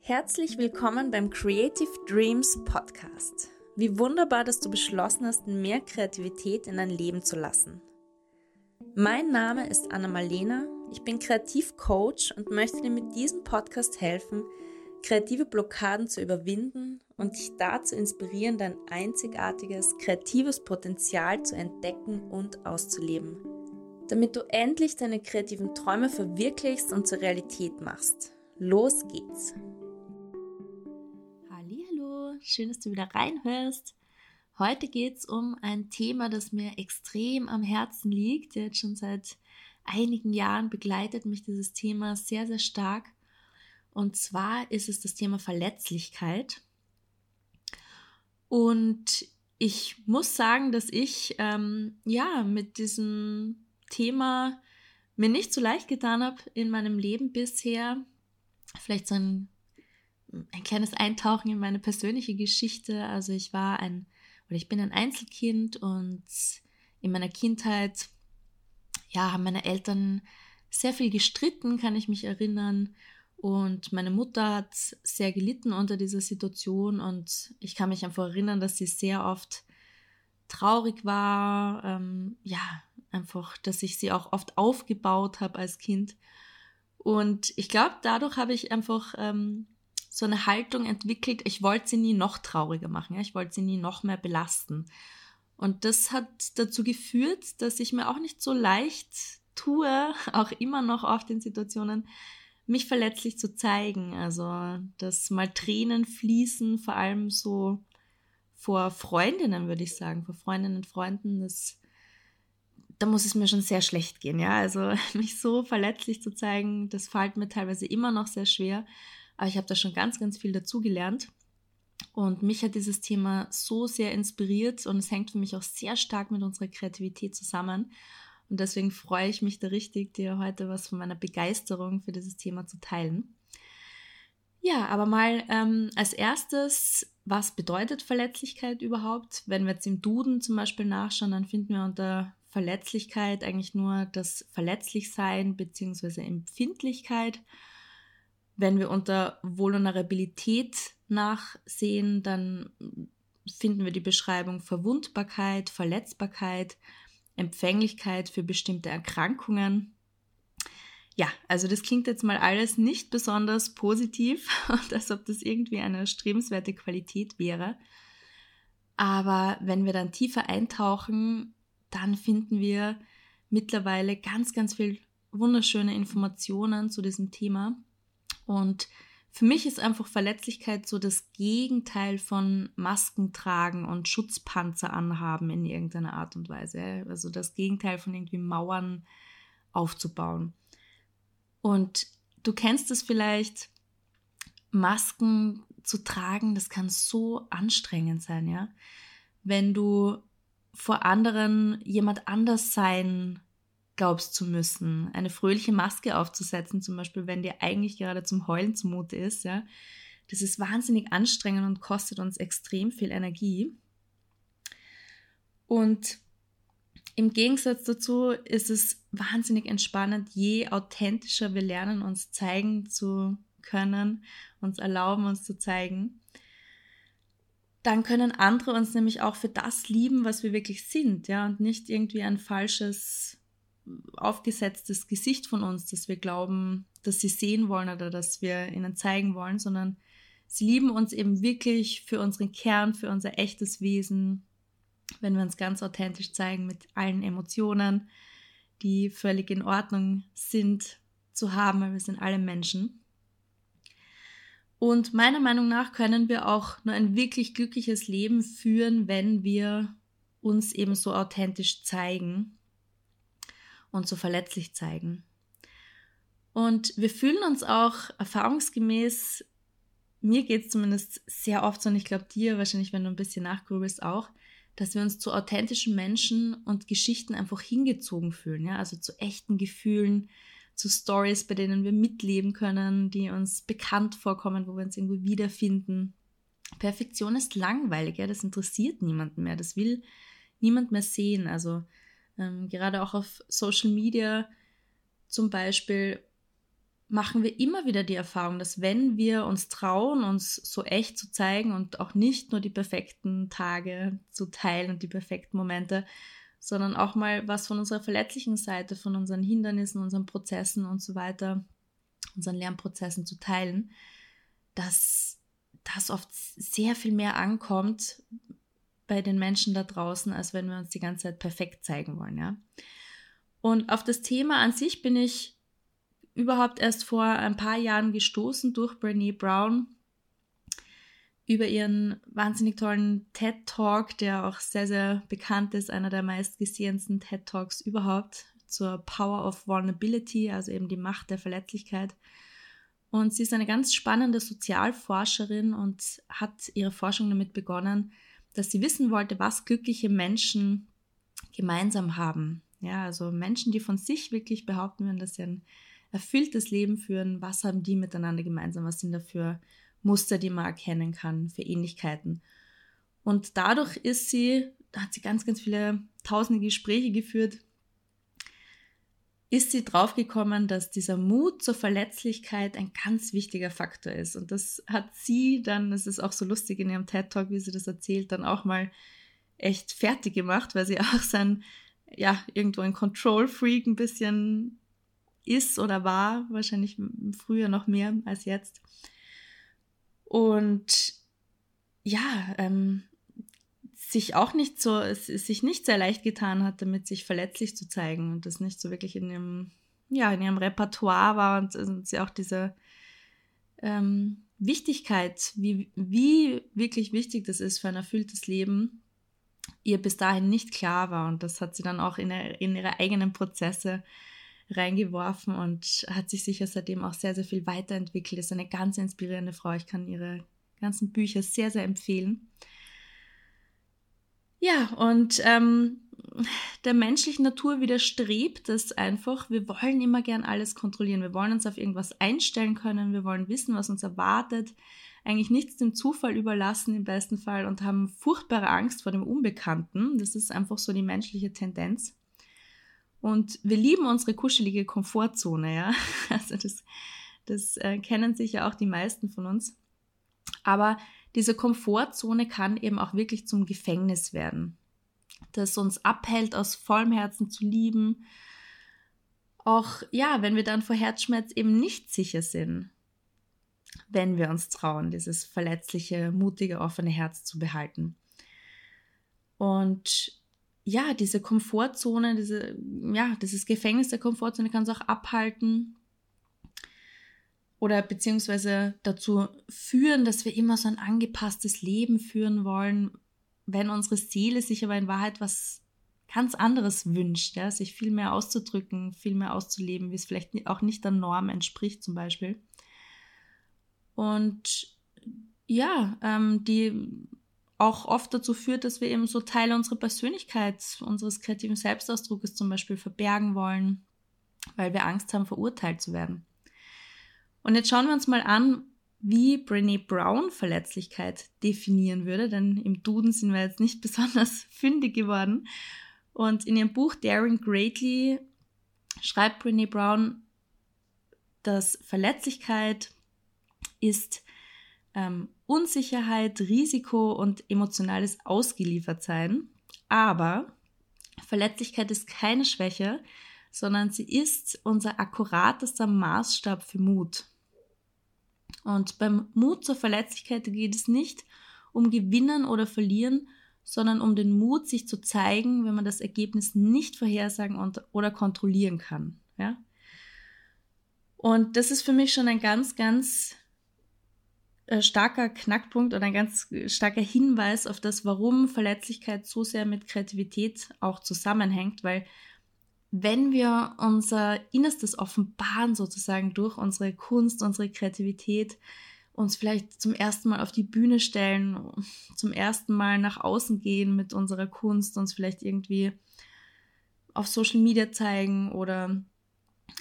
Herzlich willkommen beim Creative Dreams Podcast. Wie wunderbar, dass du beschlossen hast, mehr Kreativität in dein Leben zu lassen. Mein Name ist Anna Malena, ich bin Kreativcoach und möchte dir mit diesem Podcast helfen, kreative Blockaden zu überwinden und dich dazu inspirieren, dein einzigartiges kreatives Potenzial zu entdecken und auszuleben, damit du endlich deine kreativen Träume verwirklichst und zur Realität machst. Los geht's! schön, dass du wieder reinhörst. Heute geht es um ein Thema, das mir extrem am Herzen liegt. Jetzt schon seit einigen Jahren begleitet mich dieses Thema sehr, sehr stark. Und zwar ist es das Thema Verletzlichkeit. Und ich muss sagen, dass ich ähm, ja mit diesem Thema mir nicht so leicht getan habe in meinem Leben bisher. Vielleicht so ein ein kleines Eintauchen in meine persönliche Geschichte. Also ich war ein, oder ich bin ein Einzelkind und in meiner Kindheit, ja, haben meine Eltern sehr viel gestritten, kann ich mich erinnern. Und meine Mutter hat sehr gelitten unter dieser Situation und ich kann mich einfach erinnern, dass sie sehr oft traurig war. Ähm, ja, einfach, dass ich sie auch oft aufgebaut habe als Kind. Und ich glaube, dadurch habe ich einfach ähm, so eine Haltung entwickelt, ich wollte sie nie noch trauriger machen, ja? ich wollte sie nie noch mehr belasten. Und das hat dazu geführt, dass ich mir auch nicht so leicht tue, auch immer noch auf den Situationen, mich verletzlich zu zeigen. Also, dass mal Tränen fließen, vor allem so vor Freundinnen, würde ich sagen, vor Freundinnen und Freunden, das, da muss es mir schon sehr schlecht gehen, ja. Also, mich so verletzlich zu zeigen, das fällt mir teilweise immer noch sehr schwer. Aber ich habe da schon ganz, ganz viel dazugelernt. Und mich hat dieses Thema so sehr inspiriert und es hängt für mich auch sehr stark mit unserer Kreativität zusammen. Und deswegen freue ich mich da richtig, dir heute was von meiner Begeisterung für dieses Thema zu teilen. Ja, aber mal ähm, als erstes, was bedeutet Verletzlichkeit überhaupt? Wenn wir jetzt im Duden zum Beispiel nachschauen, dann finden wir unter Verletzlichkeit eigentlich nur das Verletzlichsein bzw. Empfindlichkeit. Wenn wir unter Vulnerabilität nachsehen, dann finden wir die Beschreibung Verwundbarkeit, Verletzbarkeit, Empfänglichkeit für bestimmte Erkrankungen. Ja, also das klingt jetzt mal alles nicht besonders positiv und als ob das irgendwie eine erstrebenswerte Qualität wäre. Aber wenn wir dann tiefer eintauchen, dann finden wir mittlerweile ganz, ganz viel wunderschöne Informationen zu diesem Thema. Und für mich ist einfach Verletzlichkeit so das Gegenteil von Masken tragen und Schutzpanzer anhaben in irgendeiner Art und Weise. Also das Gegenteil von irgendwie Mauern aufzubauen. Und du kennst es vielleicht, Masken zu tragen, das kann so anstrengend sein, ja. Wenn du vor anderen jemand anders sein glaubst zu müssen, eine fröhliche Maske aufzusetzen, zum Beispiel, wenn dir eigentlich gerade zum Heulen zumute ist, ja, das ist wahnsinnig anstrengend und kostet uns extrem viel Energie. Und im Gegensatz dazu ist es wahnsinnig entspannend, je authentischer wir lernen, uns zeigen zu können, uns erlauben, uns zu zeigen. Dann können andere uns nämlich auch für das lieben, was wir wirklich sind, ja, und nicht irgendwie ein falsches aufgesetztes Gesicht von uns, dass wir glauben, dass sie sehen wollen oder dass wir ihnen zeigen wollen, sondern sie lieben uns eben wirklich für unseren Kern, für unser echtes Wesen, wenn wir uns ganz authentisch zeigen mit allen Emotionen, die völlig in Ordnung sind zu haben, weil wir sind alle Menschen. Und meiner Meinung nach können wir auch nur ein wirklich glückliches Leben führen, wenn wir uns eben so authentisch zeigen und so verletzlich zeigen. Und wir fühlen uns auch erfahrungsgemäß, mir geht es zumindest sehr oft so, und ich glaube dir wahrscheinlich, wenn du ein bisschen nachgrübelst auch, dass wir uns zu authentischen Menschen und Geschichten einfach hingezogen fühlen, ja, also zu echten Gefühlen, zu Stories, bei denen wir mitleben können, die uns bekannt vorkommen, wo wir uns irgendwo wiederfinden. Perfektion ist langweilig, ja, das interessiert niemanden mehr, das will niemand mehr sehen. Also ähm, gerade auch auf Social Media zum Beispiel machen wir immer wieder die Erfahrung, dass wenn wir uns trauen, uns so echt zu zeigen und auch nicht nur die perfekten Tage zu teilen und die perfekten Momente, sondern auch mal was von unserer verletzlichen Seite, von unseren Hindernissen, unseren Prozessen und so weiter, unseren Lernprozessen zu teilen, dass das oft sehr viel mehr ankommt bei den Menschen da draußen, als wenn wir uns die ganze Zeit perfekt zeigen wollen, ja. Und auf das Thema an sich bin ich überhaupt erst vor ein paar Jahren gestoßen durch Brene Brown über ihren wahnsinnig tollen TED Talk, der auch sehr, sehr bekannt ist, einer der meistgesehensten TED Talks überhaupt zur Power of Vulnerability, also eben die Macht der Verletzlichkeit. Und sie ist eine ganz spannende Sozialforscherin und hat ihre Forschung damit begonnen, dass sie wissen wollte, was glückliche Menschen gemeinsam haben. Ja, also Menschen, die von sich wirklich behaupten würden, dass sie ein erfülltes Leben führen, was haben die miteinander gemeinsam, was sind da für Muster, die man erkennen kann, für Ähnlichkeiten. Und dadurch ist sie, hat sie ganz, ganz viele tausende Gespräche geführt, ist sie draufgekommen, dass dieser Mut zur Verletzlichkeit ein ganz wichtiger Faktor ist. Und das hat sie dann, das ist auch so lustig in ihrem TED Talk, wie sie das erzählt, dann auch mal echt fertig gemacht, weil sie auch sein, ja, irgendwo ein Control-Freak ein bisschen ist oder war, wahrscheinlich früher noch mehr als jetzt. Und ja, ähm, sich auch nicht so, es, sich nicht sehr leicht getan hat, damit sich verletzlich zu zeigen und das nicht so wirklich in ihrem, ja, in ihrem Repertoire war und, und sie auch diese ähm, Wichtigkeit, wie, wie wirklich wichtig das ist für ein erfülltes Leben, ihr bis dahin nicht klar war. Und das hat sie dann auch in, in ihre eigenen Prozesse reingeworfen und hat sich sicher seitdem auch sehr, sehr viel weiterentwickelt. Ist eine ganz inspirierende Frau. Ich kann ihre ganzen Bücher sehr, sehr empfehlen. Ja, und ähm, der menschlichen Natur widerstrebt es einfach. Wir wollen immer gern alles kontrollieren. Wir wollen uns auf irgendwas einstellen können. Wir wollen wissen, was uns erwartet. Eigentlich nichts dem Zufall überlassen im besten Fall und haben furchtbare Angst vor dem Unbekannten. Das ist einfach so die menschliche Tendenz. Und wir lieben unsere kuschelige Komfortzone, ja. Also das, das äh, kennen sicher auch die meisten von uns. Aber diese Komfortzone kann eben auch wirklich zum Gefängnis werden, das uns abhält, aus vollem Herzen zu lieben. Auch ja, wenn wir dann vor Herzschmerz eben nicht sicher sind, wenn wir uns trauen, dieses verletzliche, mutige, offene Herz zu behalten. Und ja, diese Komfortzone, diese, ja, dieses Gefängnis der Komfortzone kann es auch abhalten oder beziehungsweise dazu führen, dass wir immer so ein angepasstes Leben führen wollen, wenn unsere Seele sich aber in Wahrheit was ganz anderes wünscht, ja, sich viel mehr auszudrücken, viel mehr auszuleben, wie es vielleicht auch nicht der Norm entspricht zum Beispiel. Und ja, ähm, die auch oft dazu führt, dass wir eben so Teile unserer Persönlichkeit, unseres kreativen Selbstausdrucks zum Beispiel verbergen wollen, weil wir Angst haben, verurteilt zu werden. Und jetzt schauen wir uns mal an, wie Brené Brown Verletzlichkeit definieren würde, denn im Duden sind wir jetzt nicht besonders fündig geworden. Und in ihrem Buch Daring Greatly schreibt Brené Brown, dass Verletzlichkeit ist ähm, Unsicherheit, Risiko und emotionales Ausgeliefertsein. Aber Verletzlichkeit ist keine Schwäche, sondern sie ist unser akkuratester Maßstab für Mut. Und beim Mut zur Verletzlichkeit geht es nicht um Gewinnen oder Verlieren, sondern um den Mut, sich zu zeigen, wenn man das Ergebnis nicht vorhersagen und, oder kontrollieren kann. Ja? Und das ist für mich schon ein ganz, ganz äh, starker Knackpunkt oder ein ganz starker Hinweis auf das, warum Verletzlichkeit so sehr mit Kreativität auch zusammenhängt, weil wenn wir unser Innerstes offenbaren sozusagen durch unsere Kunst, unsere Kreativität, uns vielleicht zum ersten Mal auf die Bühne stellen, zum ersten Mal nach außen gehen mit unserer Kunst, uns vielleicht irgendwie auf Social Media zeigen oder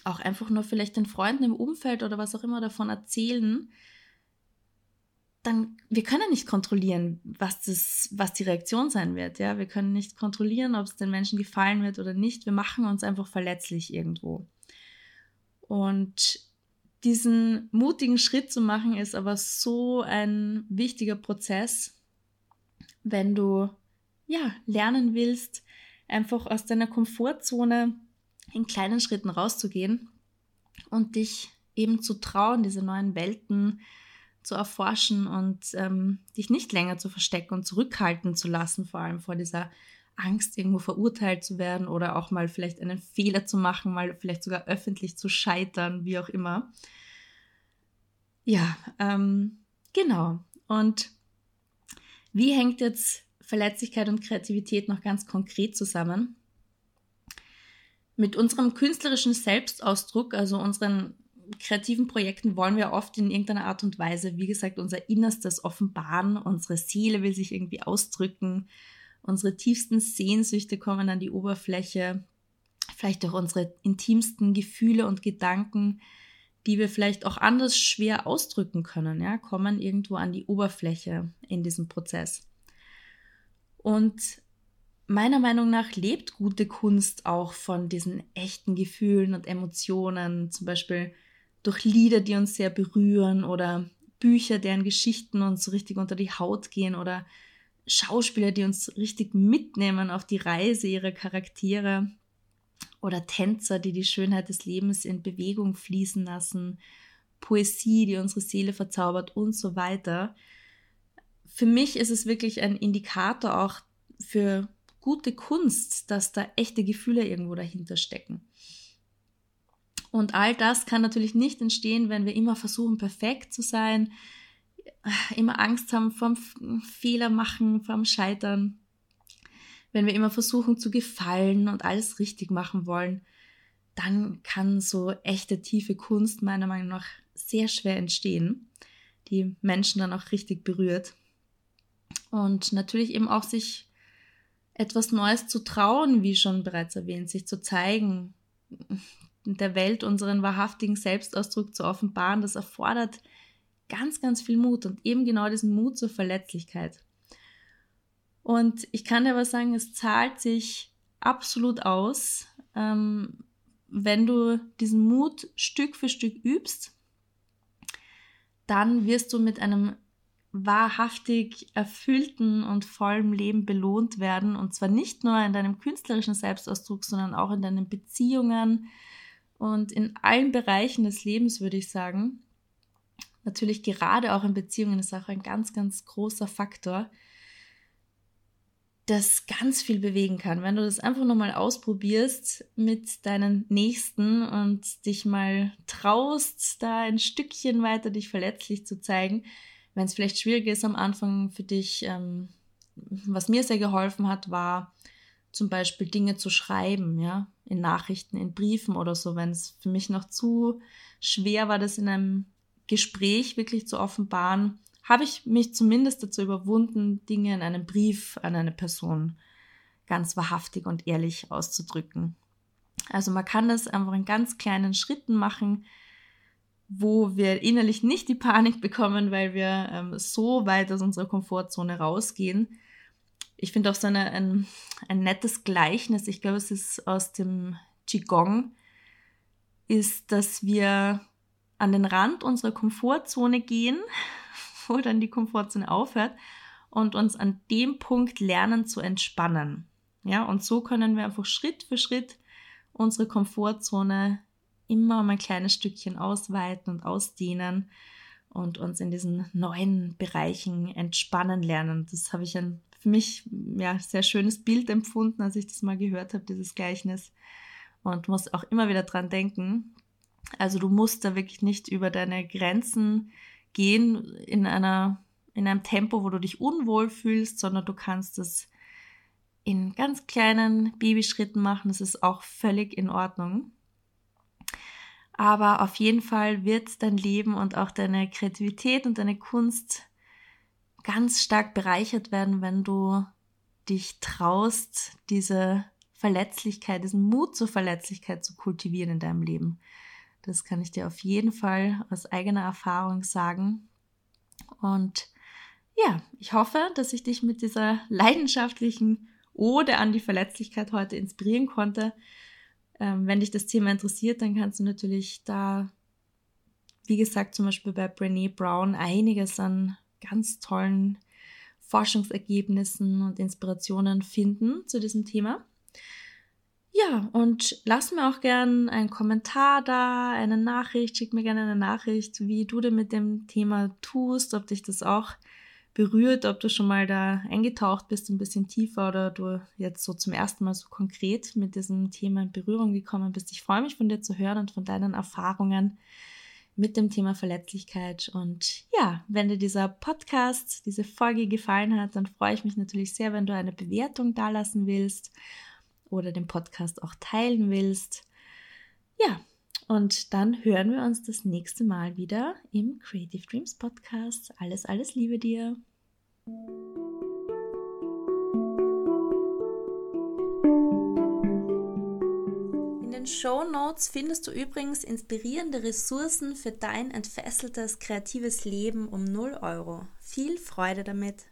auch einfach nur vielleicht den Freunden im Umfeld oder was auch immer davon erzählen, dann, wir können nicht kontrollieren, was, das, was die Reaktion sein wird. Ja? Wir können nicht kontrollieren, ob es den Menschen gefallen wird oder nicht. Wir machen uns einfach verletzlich irgendwo. Und diesen mutigen Schritt zu machen, ist aber so ein wichtiger Prozess, wenn du ja lernen willst, einfach aus deiner Komfortzone in kleinen Schritten rauszugehen und dich eben zu trauen, diese neuen Welten zu erforschen und ähm, dich nicht länger zu verstecken und zurückhalten zu lassen, vor allem vor dieser Angst, irgendwo verurteilt zu werden oder auch mal vielleicht einen Fehler zu machen, mal vielleicht sogar öffentlich zu scheitern, wie auch immer. Ja, ähm, genau. Und wie hängt jetzt Verletzlichkeit und Kreativität noch ganz konkret zusammen? Mit unserem künstlerischen Selbstausdruck, also unseren kreativen Projekten wollen wir oft in irgendeiner Art und Weise, wie gesagt, unser Innerstes offenbaren. Unsere Seele will sich irgendwie ausdrücken. Unsere tiefsten Sehnsüchte kommen an die Oberfläche. Vielleicht auch unsere intimsten Gefühle und Gedanken, die wir vielleicht auch anders schwer ausdrücken können, ja, kommen irgendwo an die Oberfläche in diesem Prozess. Und meiner Meinung nach lebt gute Kunst auch von diesen echten Gefühlen und Emotionen, zum Beispiel durch Lieder, die uns sehr berühren oder Bücher, deren Geschichten uns so richtig unter die Haut gehen oder Schauspieler, die uns richtig mitnehmen auf die Reise ihrer Charaktere oder Tänzer, die die Schönheit des Lebens in Bewegung fließen lassen, Poesie, die unsere Seele verzaubert und so weiter. Für mich ist es wirklich ein Indikator auch für gute Kunst, dass da echte Gefühle irgendwo dahinter stecken. Und all das kann natürlich nicht entstehen, wenn wir immer versuchen, perfekt zu sein, immer Angst haben vom Fehler machen, vom Scheitern, wenn wir immer versuchen zu gefallen und alles richtig machen wollen, dann kann so echte tiefe Kunst meiner Meinung nach sehr schwer entstehen, die Menschen dann auch richtig berührt. Und natürlich eben auch sich etwas Neues zu trauen, wie schon bereits erwähnt, sich zu zeigen, der Welt unseren wahrhaftigen Selbstausdruck zu offenbaren, das erfordert ganz, ganz viel Mut und eben genau diesen Mut zur Verletzlichkeit. Und ich kann dir aber sagen, es zahlt sich absolut aus, ähm, wenn du diesen Mut Stück für Stück übst, dann wirst du mit einem wahrhaftig erfüllten und vollen Leben belohnt werden. Und zwar nicht nur in deinem künstlerischen Selbstausdruck, sondern auch in deinen Beziehungen, und in allen Bereichen des Lebens würde ich sagen, natürlich gerade auch in Beziehungen ist auch ein ganz, ganz großer Faktor, das ganz viel bewegen kann. Wenn du das einfach nochmal ausprobierst mit deinen Nächsten und dich mal traust, da ein Stückchen weiter dich verletzlich zu zeigen, wenn es vielleicht schwierig ist am Anfang für dich, ähm, was mir sehr geholfen hat, war zum Beispiel Dinge zu schreiben, ja, in Nachrichten, in Briefen oder so, wenn es für mich noch zu schwer war, das in einem Gespräch wirklich zu offenbaren, habe ich mich zumindest dazu überwunden, Dinge in einem Brief an eine Person ganz wahrhaftig und ehrlich auszudrücken. Also man kann das einfach in ganz kleinen Schritten machen, wo wir innerlich nicht die Panik bekommen, weil wir ähm, so weit aus unserer Komfortzone rausgehen, ich finde auch so eine, ein, ein nettes Gleichnis, ich glaube, es ist aus dem Qigong, ist, dass wir an den Rand unserer Komfortzone gehen, wo dann die Komfortzone aufhört und uns an dem Punkt lernen zu entspannen. Ja, und so können wir einfach Schritt für Schritt unsere Komfortzone immer um ein kleines Stückchen ausweiten und ausdehnen und uns in diesen neuen Bereichen entspannen lernen. Das habe ich ein für mich ja sehr schönes Bild empfunden, als ich das mal gehört habe, dieses Gleichnis. Und muss auch immer wieder dran denken. Also du musst da wirklich nicht über deine Grenzen gehen in einer in einem Tempo, wo du dich unwohl fühlst, sondern du kannst es in ganz kleinen Babyschritten machen. Das ist auch völlig in Ordnung. Aber auf jeden Fall wird dein Leben und auch deine Kreativität und deine Kunst ganz stark bereichert werden, wenn du dich traust, diese Verletzlichkeit, diesen Mut zur Verletzlichkeit zu kultivieren in deinem Leben. Das kann ich dir auf jeden Fall aus eigener Erfahrung sagen. Und ja, ich hoffe, dass ich dich mit dieser leidenschaftlichen Ode an die Verletzlichkeit heute inspirieren konnte. Ähm, wenn dich das Thema interessiert, dann kannst du natürlich da, wie gesagt, zum Beispiel bei Brené Brown einiges an ganz tollen Forschungsergebnissen und Inspirationen finden zu diesem Thema. Ja, und lass mir auch gern einen Kommentar da, eine Nachricht, schick mir gerne eine Nachricht, wie du denn mit dem Thema tust, ob dich das auch berührt, ob du schon mal da eingetaucht bist, ein bisschen tiefer oder du jetzt so zum ersten Mal so konkret mit diesem Thema in Berührung gekommen bist. Ich freue mich von dir zu hören und von deinen Erfahrungen mit dem Thema Verletzlichkeit. Und ja, wenn dir dieser Podcast, diese Folge gefallen hat, dann freue ich mich natürlich sehr, wenn du eine Bewertung dalassen willst oder den Podcast auch teilen willst. Ja, und dann hören wir uns das nächste Mal wieder im Creative Dreams Podcast. Alles, alles Liebe dir. Den Show Notes findest du übrigens inspirierende Ressourcen für dein entfesseltes kreatives Leben um 0 Euro. Viel Freude damit!